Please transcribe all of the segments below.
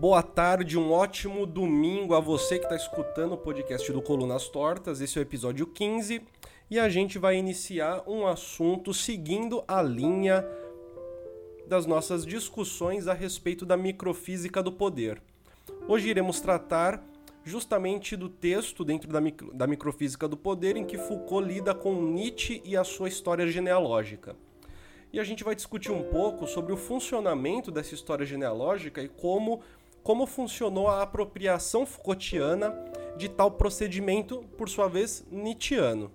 boa tarde, um ótimo domingo a você que está escutando o podcast do Colunas Tortas. Esse é o episódio 15 e a gente vai iniciar um assunto seguindo a linha das nossas discussões a respeito da microfísica do poder. Hoje iremos tratar justamente do texto dentro da, micro, da microfísica do poder em que Foucault lida com Nietzsche e a sua história genealógica. E a gente vai discutir um pouco sobre o funcionamento dessa história genealógica e como, como funcionou a apropriação Foucaultiana de tal procedimento, por sua vez, Nietzscheano.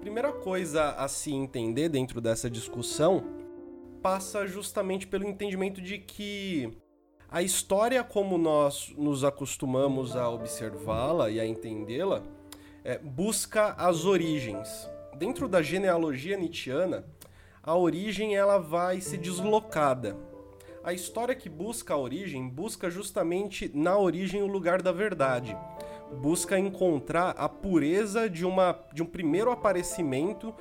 Primeira coisa a se entender dentro dessa discussão passa justamente pelo entendimento de que a história, como nós nos acostumamos a observá-la e a entendê-la, é, busca as origens. Dentro da genealogia nietzschiana, a origem ela vai ser deslocada. A história que busca a origem busca justamente na origem o lugar da verdade. Busca encontrar a pureza de, uma, de um primeiro aparecimento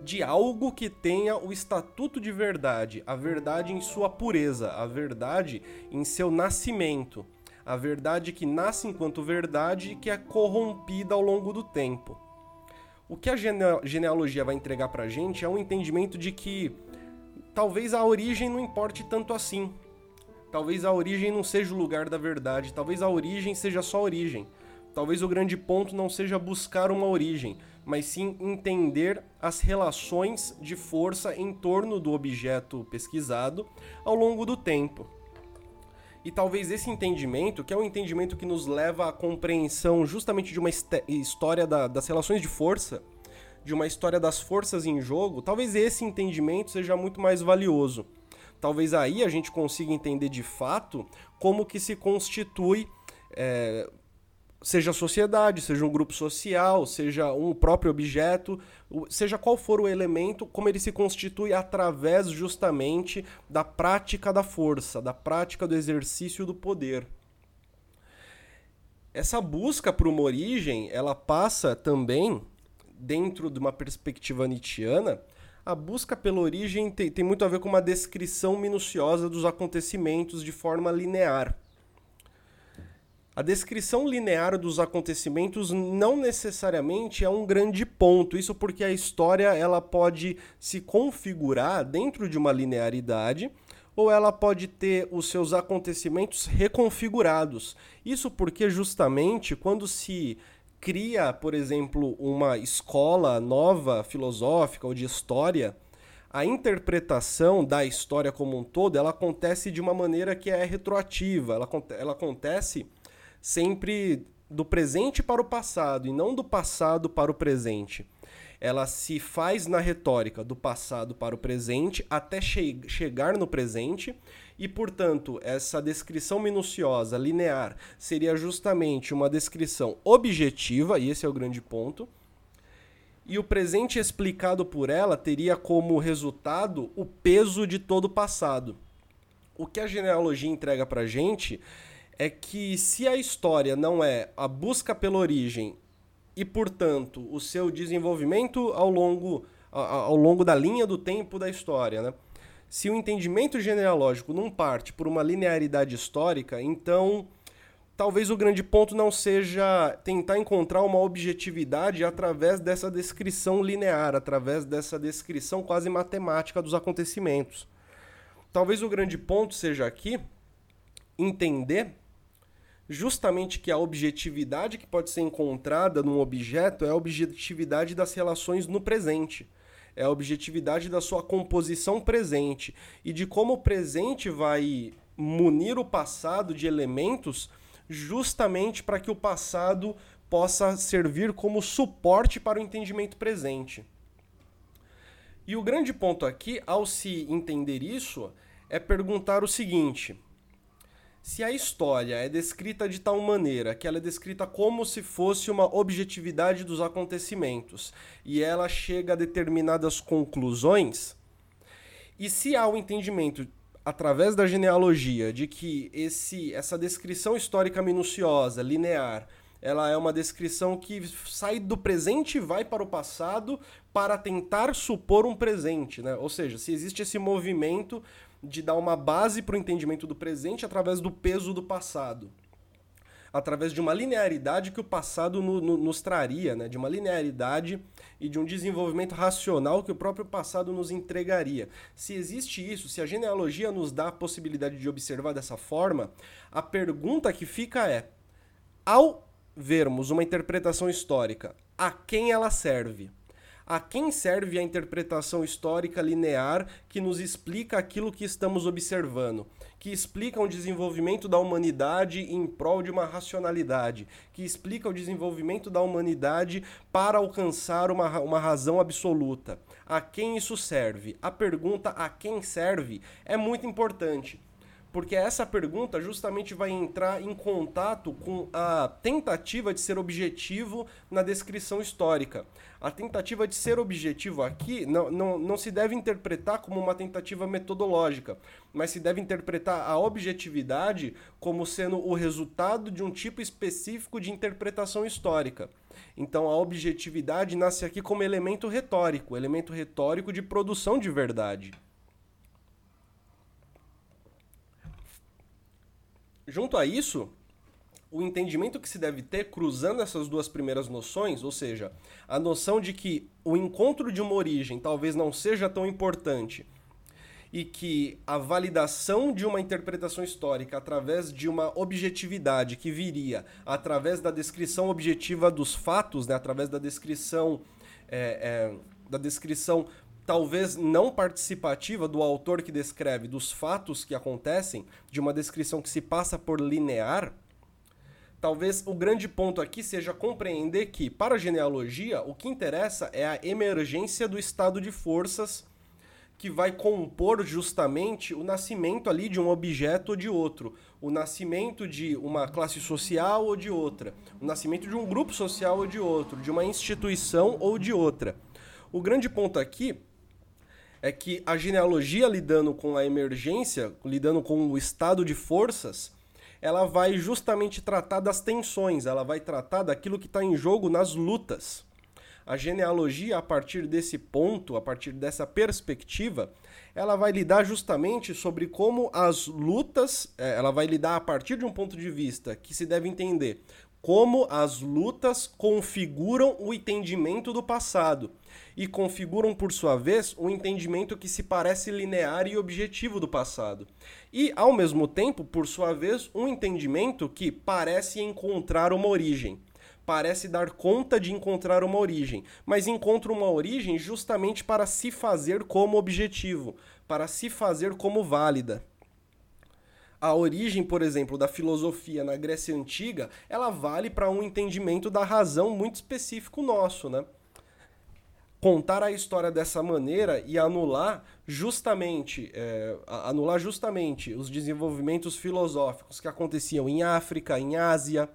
de algo que tenha o estatuto de verdade, a verdade em sua pureza, a verdade em seu nascimento, a verdade que nasce enquanto verdade e que é corrompida ao longo do tempo. O que a genealogia vai entregar pra gente é um entendimento de que talvez a origem não importe tanto assim. Talvez a origem não seja o lugar da verdade, talvez a origem seja só origem. Talvez o grande ponto não seja buscar uma origem, mas sim entender as relações de força em torno do objeto pesquisado ao longo do tempo. E talvez esse entendimento, que é um entendimento que nos leva à compreensão justamente de uma história da, das relações de força, de uma história das forças em jogo, talvez esse entendimento seja muito mais valioso. Talvez aí a gente consiga entender de fato como que se constitui é, seja a sociedade, seja um grupo social, seja um próprio objeto, seja qual for o elemento, como ele se constitui através justamente da prática da força, da prática do exercício do poder. Essa busca por uma origem, ela passa também, dentro de uma perspectiva nietzschiana, a busca pela origem tem, tem muito a ver com uma descrição minuciosa dos acontecimentos de forma linear. A descrição linear dos acontecimentos não necessariamente é um grande ponto. Isso porque a história ela pode se configurar dentro de uma linearidade ou ela pode ter os seus acontecimentos reconfigurados. Isso porque justamente quando se cria, por exemplo, uma escola nova filosófica ou de história, a interpretação da história como um todo, ela acontece de uma maneira que é retroativa, ela, ela acontece sempre do presente para o passado e não do passado para o presente. Ela se faz na retórica do passado para o presente até che chegar no presente, e, portanto, essa descrição minuciosa, linear, seria justamente uma descrição objetiva, e esse é o grande ponto. E o presente explicado por ela teria como resultado o peso de todo o passado. O que a genealogia entrega para gente é que se a história não é a busca pela origem e, portanto, o seu desenvolvimento ao longo, ao longo da linha do tempo da história, né? Se o entendimento genealógico não parte por uma linearidade histórica, então talvez o grande ponto não seja tentar encontrar uma objetividade através dessa descrição linear, através dessa descrição quase matemática dos acontecimentos. Talvez o grande ponto seja aqui entender justamente que a objetividade que pode ser encontrada num objeto é a objetividade das relações no presente. É a objetividade da sua composição presente e de como o presente vai munir o passado de elementos justamente para que o passado possa servir como suporte para o entendimento presente. E o grande ponto aqui, ao se entender isso, é perguntar o seguinte: se a história é descrita de tal maneira que ela é descrita como se fosse uma objetividade dos acontecimentos e ela chega a determinadas conclusões, e se há o entendimento através da genealogia de que esse essa descrição histórica minuciosa, linear, ela é uma descrição que sai do presente e vai para o passado para tentar supor um presente, né? Ou seja, se existe esse movimento de dar uma base para o entendimento do presente através do peso do passado através de uma linearidade que o passado no, no, nos traria, né? de uma linearidade e de um desenvolvimento racional que o próprio passado nos entregaria. Se existe isso, se a genealogia nos dá a possibilidade de observar dessa forma, a pergunta que fica é: ao vermos uma interpretação histórica, a quem ela serve? A quem serve a interpretação histórica linear que nos explica aquilo que estamos observando? que explica o desenvolvimento da humanidade em prol de uma racionalidade, que explica o desenvolvimento da humanidade para alcançar uma, uma razão absoluta. A quem isso serve? A pergunta a quem serve é muito importante porque essa pergunta justamente vai entrar em contato com a tentativa de ser objetivo na descrição histórica. A tentativa de ser objetivo aqui não, não, não se deve interpretar como uma tentativa metodológica, mas se deve interpretar a objetividade como sendo o resultado de um tipo específico de interpretação histórica. Então a objetividade nasce aqui como elemento retórico, elemento retórico de produção de verdade. Junto a isso, o entendimento que se deve ter cruzando essas duas primeiras noções, ou seja, a noção de que o encontro de uma origem talvez não seja tão importante e que a validação de uma interpretação histórica através de uma objetividade que viria através da descrição objetiva dos fatos, né, através da descrição é, é, da descrição talvez não participativa do autor que descreve dos fatos que acontecem, de uma descrição que se passa por linear, talvez o grande ponto aqui seja compreender que, para a genealogia, o que interessa é a emergência do estado de forças que vai compor justamente o nascimento ali de um objeto ou de outro, o nascimento de uma classe social ou de outra, o nascimento de um grupo social ou de outro, de uma instituição ou de outra. O grande ponto aqui é que a genealogia lidando com a emergência, lidando com o estado de forças, ela vai justamente tratar das tensões, ela vai tratar daquilo que está em jogo nas lutas. A genealogia, a partir desse ponto, a partir dessa perspectiva, ela vai lidar justamente sobre como as lutas, é, ela vai lidar a partir de um ponto de vista que se deve entender como as lutas configuram o entendimento do passado e configuram, por sua vez, um entendimento que se parece linear e objetivo do passado. E, ao mesmo tempo, por sua vez, um entendimento que parece encontrar uma origem. Parece dar conta de encontrar uma origem, mas encontra uma origem justamente para se fazer como objetivo, para se fazer como válida a origem, por exemplo, da filosofia na Grécia Antiga, ela vale para um entendimento da razão muito específico nosso, né? Contar a história dessa maneira e anular justamente, é, anular justamente os desenvolvimentos filosóficos que aconteciam em África, em Ásia,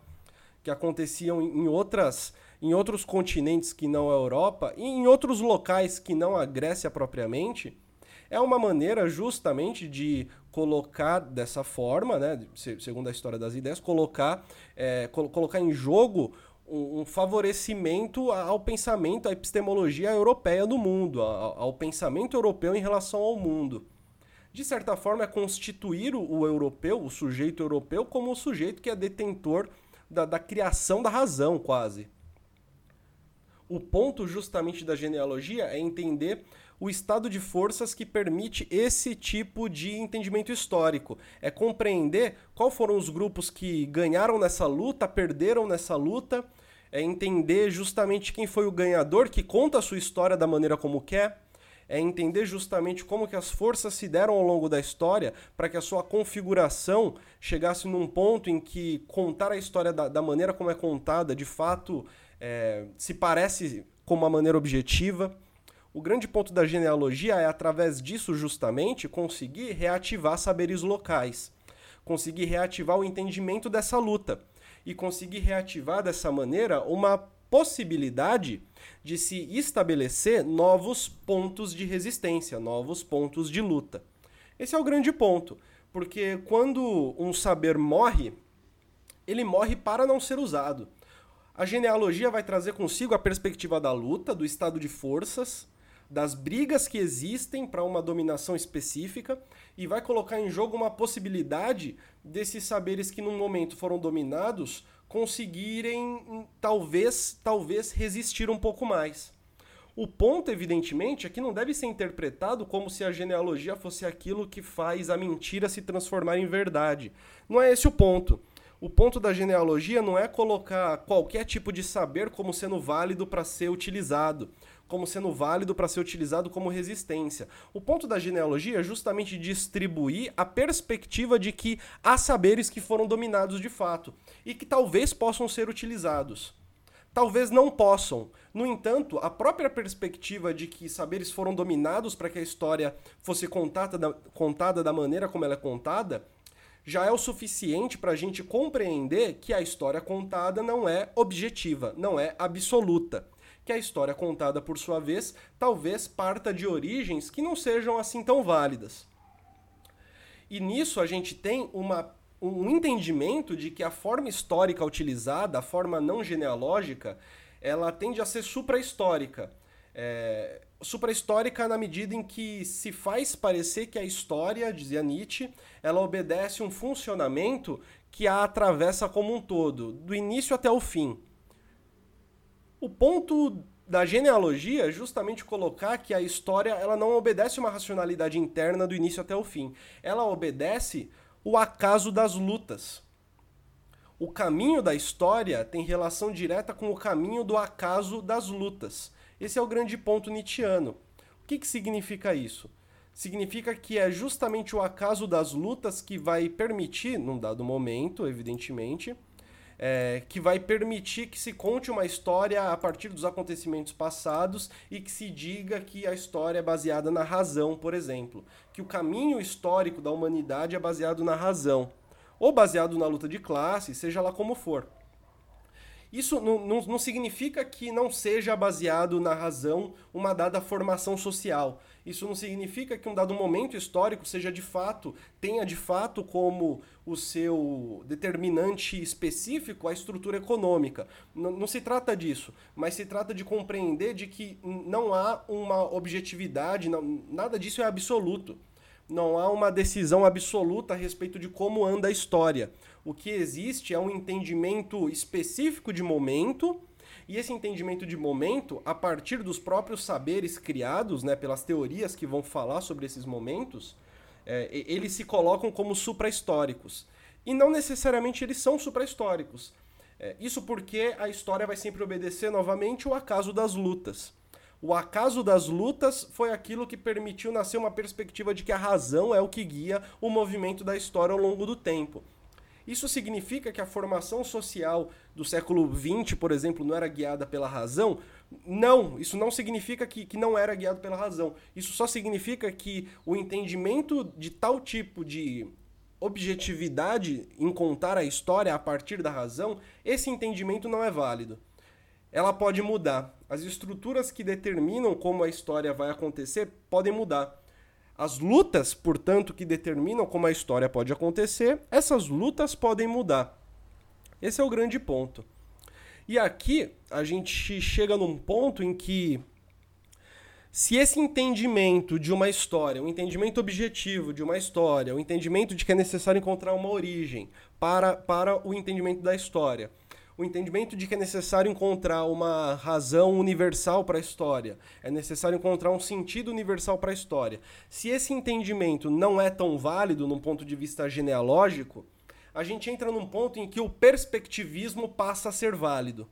que aconteciam em outras em outros continentes que não a Europa e em outros locais que não a Grécia propriamente, é uma maneira justamente de colocar dessa forma, né, segundo a história das ideias, colocar, é, colocar em jogo um, favorecimento ao pensamento, à epistemologia europeia do mundo, ao, ao, pensamento europeu em relação ao mundo. De certa forma, é constituir o, o europeu, o sujeito europeu, como o sujeito que é detentor da, da criação da razão, quase. O ponto justamente da genealogia é entender o estado de forças que permite esse tipo de entendimento histórico. É compreender qual foram os grupos que ganharam nessa luta, perderam nessa luta, é entender justamente quem foi o ganhador que conta a sua história da maneira como quer, é entender justamente como que as forças se deram ao longo da história para que a sua configuração chegasse num ponto em que contar a história da, da maneira como é contada, de fato, é, se parece com uma maneira objetiva. O grande ponto da genealogia é, através disso, justamente, conseguir reativar saberes locais, conseguir reativar o entendimento dessa luta e conseguir reativar dessa maneira uma possibilidade de se estabelecer novos pontos de resistência, novos pontos de luta. Esse é o grande ponto, porque quando um saber morre, ele morre para não ser usado. A genealogia vai trazer consigo a perspectiva da luta, do estado de forças, das brigas que existem para uma dominação específica e vai colocar em jogo uma possibilidade desses saberes que num momento foram dominados conseguirem talvez talvez resistir um pouco mais. O ponto, evidentemente, é que não deve ser interpretado como se a genealogia fosse aquilo que faz a mentira se transformar em verdade. Não é esse o ponto. O ponto da genealogia não é colocar qualquer tipo de saber como sendo válido para ser utilizado como sendo válido para ser utilizado como resistência. O ponto da genealogia é justamente distribuir a perspectiva de que há saberes que foram dominados de fato e que talvez possam ser utilizados. Talvez não possam. No entanto, a própria perspectiva de que saberes foram dominados para que a história fosse contada da, contada da maneira como ela é contada já é o suficiente para a gente compreender que a história contada não é objetiva, não é absoluta que a história contada por sua vez talvez parta de origens que não sejam assim tão válidas. E nisso a gente tem uma, um entendimento de que a forma histórica utilizada, a forma não genealógica, ela tende a ser suprahistórica. É, suprahistórica na medida em que se faz parecer que a história, dizia Nietzsche, ela obedece um funcionamento que a atravessa como um todo, do início até o fim. O ponto da genealogia é justamente colocar que a história ela não obedece uma racionalidade interna do início até o fim. Ela obedece o acaso das lutas. O caminho da história tem relação direta com o caminho do acaso das lutas. Esse é o grande ponto nietzschiano. O que, que significa isso? Significa que é justamente o acaso das lutas que vai permitir, num dado momento, evidentemente, é, que vai permitir que se conte uma história a partir dos acontecimentos passados e que se diga que a história é baseada na razão, por exemplo. Que o caminho histórico da humanidade é baseado na razão. Ou baseado na luta de classe, seja lá como for. Isso não, não, não, significa que não seja baseado na razão uma dada formação social. Isso não significa que um dado momento histórico seja de fato, tenha de fato como o seu determinante específico a estrutura econômica. Não, não se trata disso, mas se trata de compreender de que não há uma objetividade, não, nada disso é absoluto. Não há uma decisão absoluta a respeito de como anda a história. O que existe é um entendimento específico de momento, e esse entendimento de momento, a partir dos próprios saberes criados, né, pelas teorias que vão falar sobre esses momentos, é, eles se colocam como suprahistóricos. E não necessariamente eles são suprahistóricos. É, isso porque a história vai sempre obedecer novamente o acaso das lutas. O acaso das lutas foi aquilo que permitiu nascer uma perspectiva de que a razão é o que guia o movimento da história ao longo do tempo. Isso significa que a formação social do século XX, por exemplo, não era guiada pela razão? Não, isso não significa que, que não era guiado pela razão. Isso só significa que o entendimento de tal tipo de objetividade em contar a história a partir da razão, esse entendimento não é válido. Ela pode mudar. As estruturas que determinam como a história vai acontecer podem mudar. As lutas, portanto, que determinam como a história pode acontecer, essas lutas podem mudar. Esse é o grande ponto. E aqui a gente chega num ponto em que se esse entendimento de uma história, um entendimento objetivo de uma história, o um entendimento de que é necessário encontrar uma origem para, para o entendimento da história, o entendimento de que é necessário encontrar uma razão universal para a história, é necessário encontrar um sentido universal para a história. Se esse entendimento não é tão válido num ponto de vista genealógico, a gente entra num ponto em que o perspectivismo passa a ser válido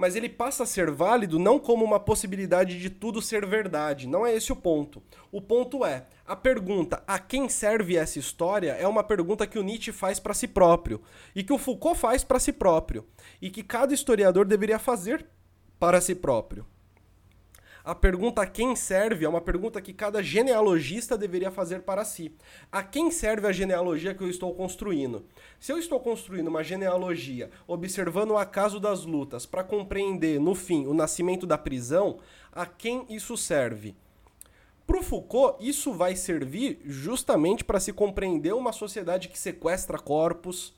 mas ele passa a ser válido não como uma possibilidade de tudo ser verdade. Não é esse o ponto. O ponto é, a pergunta a quem serve essa história é uma pergunta que o Nietzsche faz para si próprio e que o Foucault faz para si próprio e que cada historiador deveria fazer para si próprio. A pergunta a quem serve é uma pergunta que cada genealogista deveria fazer para si. A quem serve a genealogia que eu estou construindo? Se eu estou construindo uma genealogia observando o acaso das lutas para compreender, no fim, o nascimento da prisão, a quem isso serve? Para o Foucault, isso vai servir justamente para se compreender uma sociedade que sequestra corpos,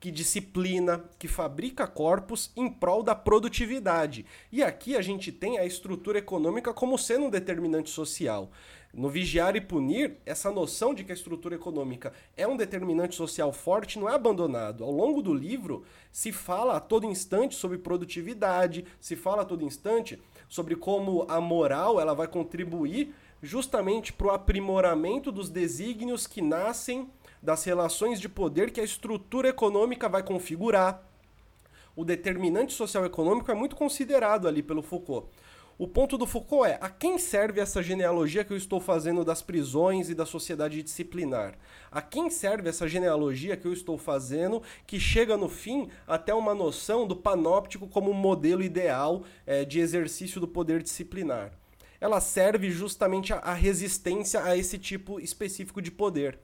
que disciplina, que fabrica corpos em prol da produtividade. E aqui a gente tem a estrutura econômica como sendo um determinante social. No vigiar e punir, essa noção de que a estrutura econômica é um determinante social forte não é abandonado. Ao longo do livro, se fala a todo instante sobre produtividade, se fala a todo instante sobre como a moral ela vai contribuir justamente para o aprimoramento dos desígnios que nascem das relações de poder que a estrutura econômica vai configurar. O determinante social econômico é muito considerado ali pelo Foucault. O ponto do Foucault é: a quem serve essa genealogia que eu estou fazendo das prisões e da sociedade disciplinar? A quem serve essa genealogia que eu estou fazendo que chega no fim até uma noção do panóptico como modelo ideal é, de exercício do poder disciplinar? Ela serve justamente à resistência a esse tipo específico de poder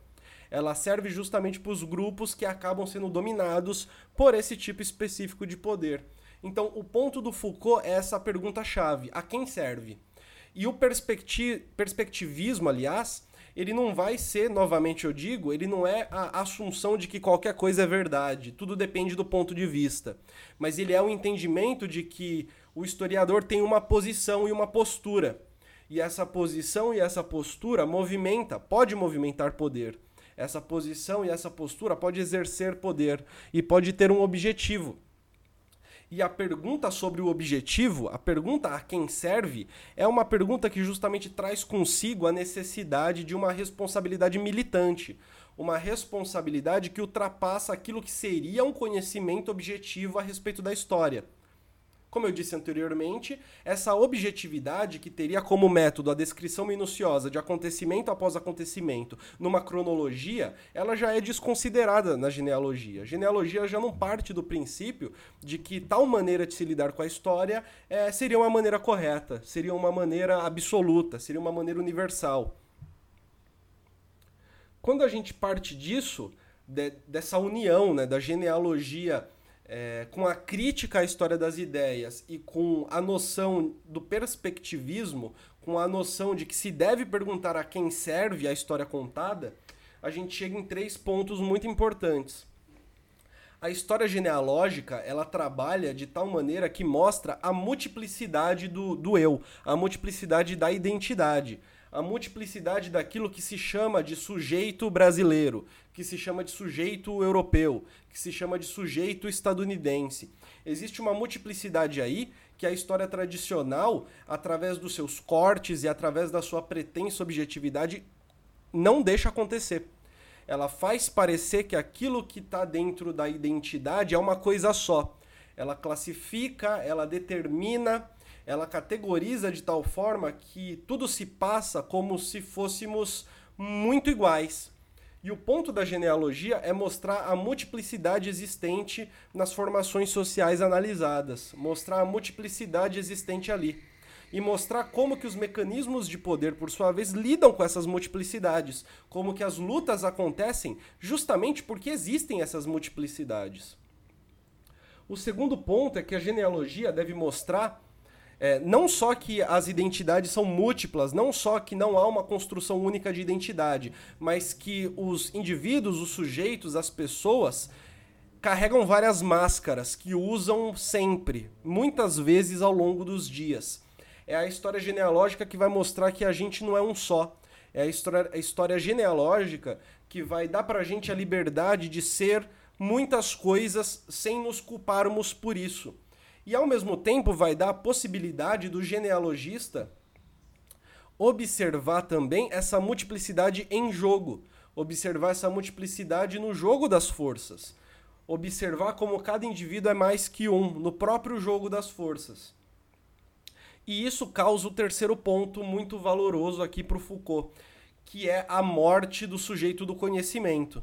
ela serve justamente para os grupos que acabam sendo dominados por esse tipo específico de poder. Então, o ponto do Foucault é essa pergunta-chave: a quem serve? E o perspecti perspectivismo, aliás, ele não vai ser, novamente eu digo, ele não é a assunção de que qualquer coisa é verdade, tudo depende do ponto de vista. Mas ele é o entendimento de que o historiador tem uma posição e uma postura. E essa posição e essa postura movimenta, pode movimentar poder essa posição e essa postura pode exercer poder e pode ter um objetivo. E a pergunta sobre o objetivo, a pergunta a quem serve, é uma pergunta que justamente traz consigo a necessidade de uma responsabilidade militante, uma responsabilidade que ultrapassa aquilo que seria um conhecimento objetivo a respeito da história. Como eu disse anteriormente, essa objetividade que teria como método a descrição minuciosa de acontecimento após acontecimento numa cronologia, ela já é desconsiderada na genealogia. A genealogia já não parte do princípio de que tal maneira de se lidar com a história é, seria uma maneira correta, seria uma maneira absoluta, seria uma maneira universal. Quando a gente parte disso, de, dessa união né, da genealogia é, com a crítica à história das ideias e com a noção do perspectivismo, com a noção de que se deve perguntar a quem serve a história contada, a gente chega em três pontos muito importantes. A história genealógica ela trabalha de tal maneira que mostra a multiplicidade do, do eu, a multiplicidade da identidade a multiplicidade daquilo que se chama de sujeito brasileiro, que se chama de sujeito europeu, que se chama de sujeito estadunidense. Existe uma multiplicidade aí que a história tradicional, através dos seus cortes e através da sua pretensa objetividade, não deixa acontecer. Ela faz parecer que aquilo que está dentro da identidade é uma coisa só. Ela classifica, ela determina ela categoriza de tal forma que tudo se passa como se fôssemos muito iguais. E o ponto da genealogia é mostrar a multiplicidade existente nas formações sociais analisadas, mostrar a multiplicidade existente ali e mostrar como que os mecanismos de poder, por sua vez, lidam com essas multiplicidades, como que as lutas acontecem justamente porque existem essas multiplicidades. O segundo ponto é que a genealogia deve mostrar é, não só que as identidades são múltiplas, não só que não há uma construção única de identidade, mas que os indivíduos, os sujeitos, as pessoas carregam várias máscaras que usam sempre, muitas vezes ao longo dos dias. É a história genealógica que vai mostrar que a gente não é um só. É a história, a história genealógica que vai dar pra gente a liberdade de ser muitas coisas sem nos culparmos por isso. E ao mesmo tempo vai dar a possibilidade do genealogista observar também essa multiplicidade em jogo, observar essa multiplicidade no jogo das forças, observar como cada indivíduo é mais que um no próprio jogo das forças. E isso causa o terceiro ponto muito valoroso aqui para o Foucault, que é a morte do sujeito do conhecimento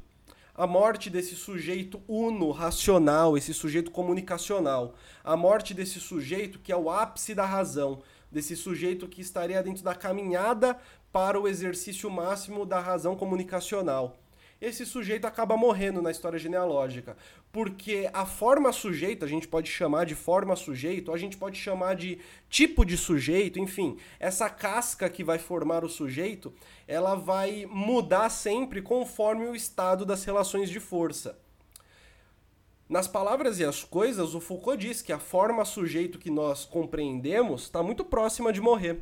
a morte desse sujeito uno, racional, esse sujeito comunicacional, a morte desse sujeito que é o ápice da razão, desse sujeito que estaria dentro da caminhada para o exercício máximo da razão comunicacional esse sujeito acaba morrendo na história genealógica. Porque a forma sujeito, a gente pode chamar de forma sujeito, a gente pode chamar de tipo de sujeito, enfim, essa casca que vai formar o sujeito, ela vai mudar sempre conforme o estado das relações de força. Nas palavras e as coisas, o Foucault diz que a forma sujeito que nós compreendemos está muito próxima de morrer.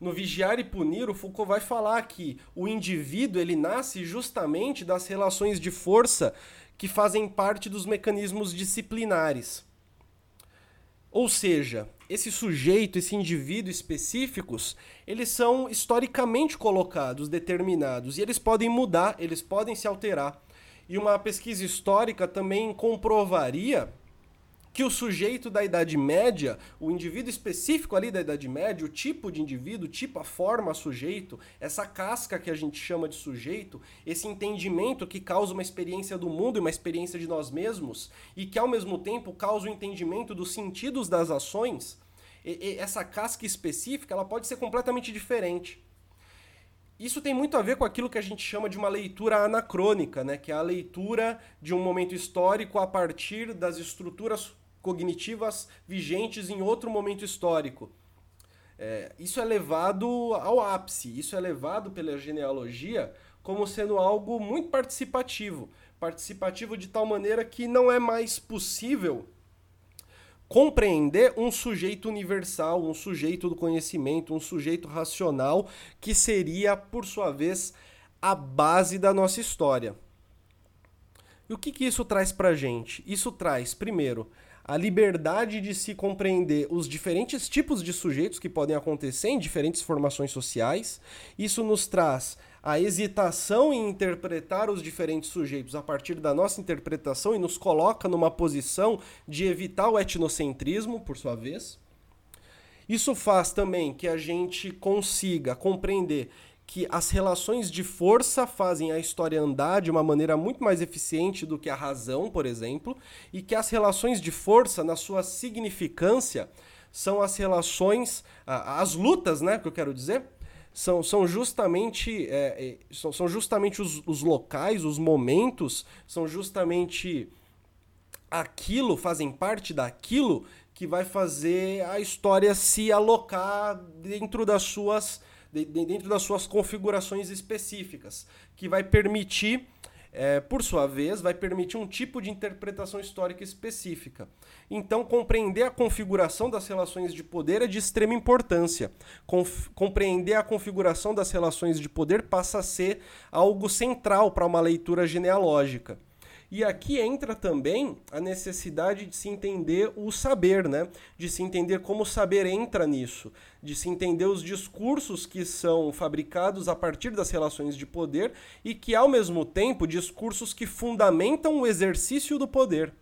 No Vigiar e Punir, o Foucault vai falar que o indivíduo ele nasce justamente das relações de força que fazem parte dos mecanismos disciplinares. Ou seja, esse sujeito, esse indivíduo específicos, eles são historicamente colocados, determinados, e eles podem mudar, eles podem se alterar. E uma pesquisa histórica também comprovaria que o sujeito da Idade Média, o indivíduo específico ali da Idade Média, o tipo de indivíduo, o tipo, a forma sujeito, essa casca que a gente chama de sujeito, esse entendimento que causa uma experiência do mundo e uma experiência de nós mesmos, e que ao mesmo tempo causa o entendimento dos sentidos das ações, essa casca específica ela pode ser completamente diferente. Isso tem muito a ver com aquilo que a gente chama de uma leitura anacrônica, né? que é a leitura de um momento histórico a partir das estruturas cognitivas vigentes em outro momento histórico. É, isso é levado ao ápice, isso é levado pela genealogia como sendo algo muito participativo. Participativo de tal maneira que não é mais possível compreender um sujeito universal, um sujeito do conhecimento, um sujeito racional, que seria, por sua vez, a base da nossa história. E o que, que isso traz para gente? Isso traz, primeiro, a liberdade de se compreender os diferentes tipos de sujeitos que podem acontecer em diferentes formações sociais. Isso nos traz a hesitação em interpretar os diferentes sujeitos a partir da nossa interpretação e nos coloca numa posição de evitar o etnocentrismo, por sua vez. Isso faz também que a gente consiga compreender que as relações de força fazem a história andar de uma maneira muito mais eficiente do que a razão, por exemplo, e que as relações de força, na sua significância, são as relações, as lutas, né, que eu quero dizer, são, são justamente, é, é, são, são justamente os, os locais, os momentos, são justamente aquilo, fazem parte daquilo que vai fazer a história se alocar dentro das suas, dentro das suas configurações específicas, que vai permitir é, por sua vez, vai permitir um tipo de interpretação histórica específica. Então, compreender a configuração das relações de poder é de extrema importância. Conf compreender a configuração das relações de poder passa a ser algo central para uma leitura genealógica. E aqui entra também a necessidade de se entender o saber, né? De se entender como o saber entra nisso, de se entender os discursos que são fabricados a partir das relações de poder e que, ao mesmo tempo, discursos que fundamentam o exercício do poder.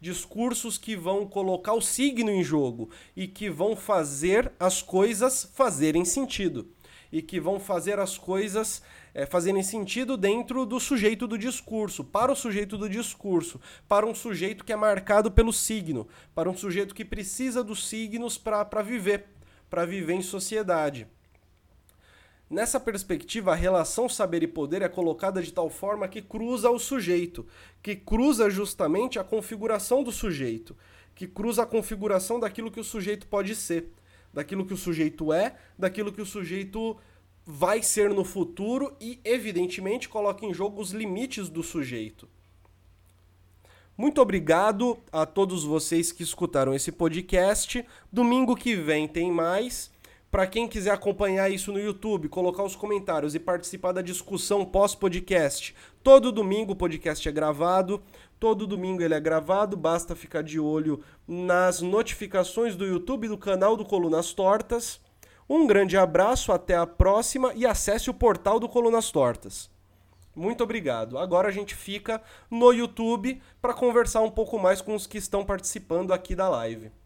Discursos que vão colocar o signo em jogo e que vão fazer as coisas fazerem sentido. E que vão fazer as coisas é, fazerem sentido dentro do sujeito do discurso, para o sujeito do discurso, para um sujeito que é marcado pelo signo, para um sujeito que precisa dos signos para viver, para viver em sociedade. Nessa perspectiva, a relação saber e poder é colocada de tal forma que cruza o sujeito, que cruza justamente a configuração do sujeito, que cruza a configuração daquilo que o sujeito pode ser, daquilo que o sujeito é, daquilo que o sujeito vai ser no futuro e, evidentemente, coloca em jogo os limites do sujeito. Muito obrigado a todos vocês que escutaram esse podcast. Domingo que vem tem mais. Para quem quiser acompanhar isso no YouTube, colocar os comentários e participar da discussão pós-podcast, todo domingo o podcast é gravado. Todo domingo ele é gravado, basta ficar de olho nas notificações do YouTube do canal do Colunas Tortas. Um grande abraço, até a próxima e acesse o portal do Colunas Tortas. Muito obrigado. Agora a gente fica no YouTube para conversar um pouco mais com os que estão participando aqui da live.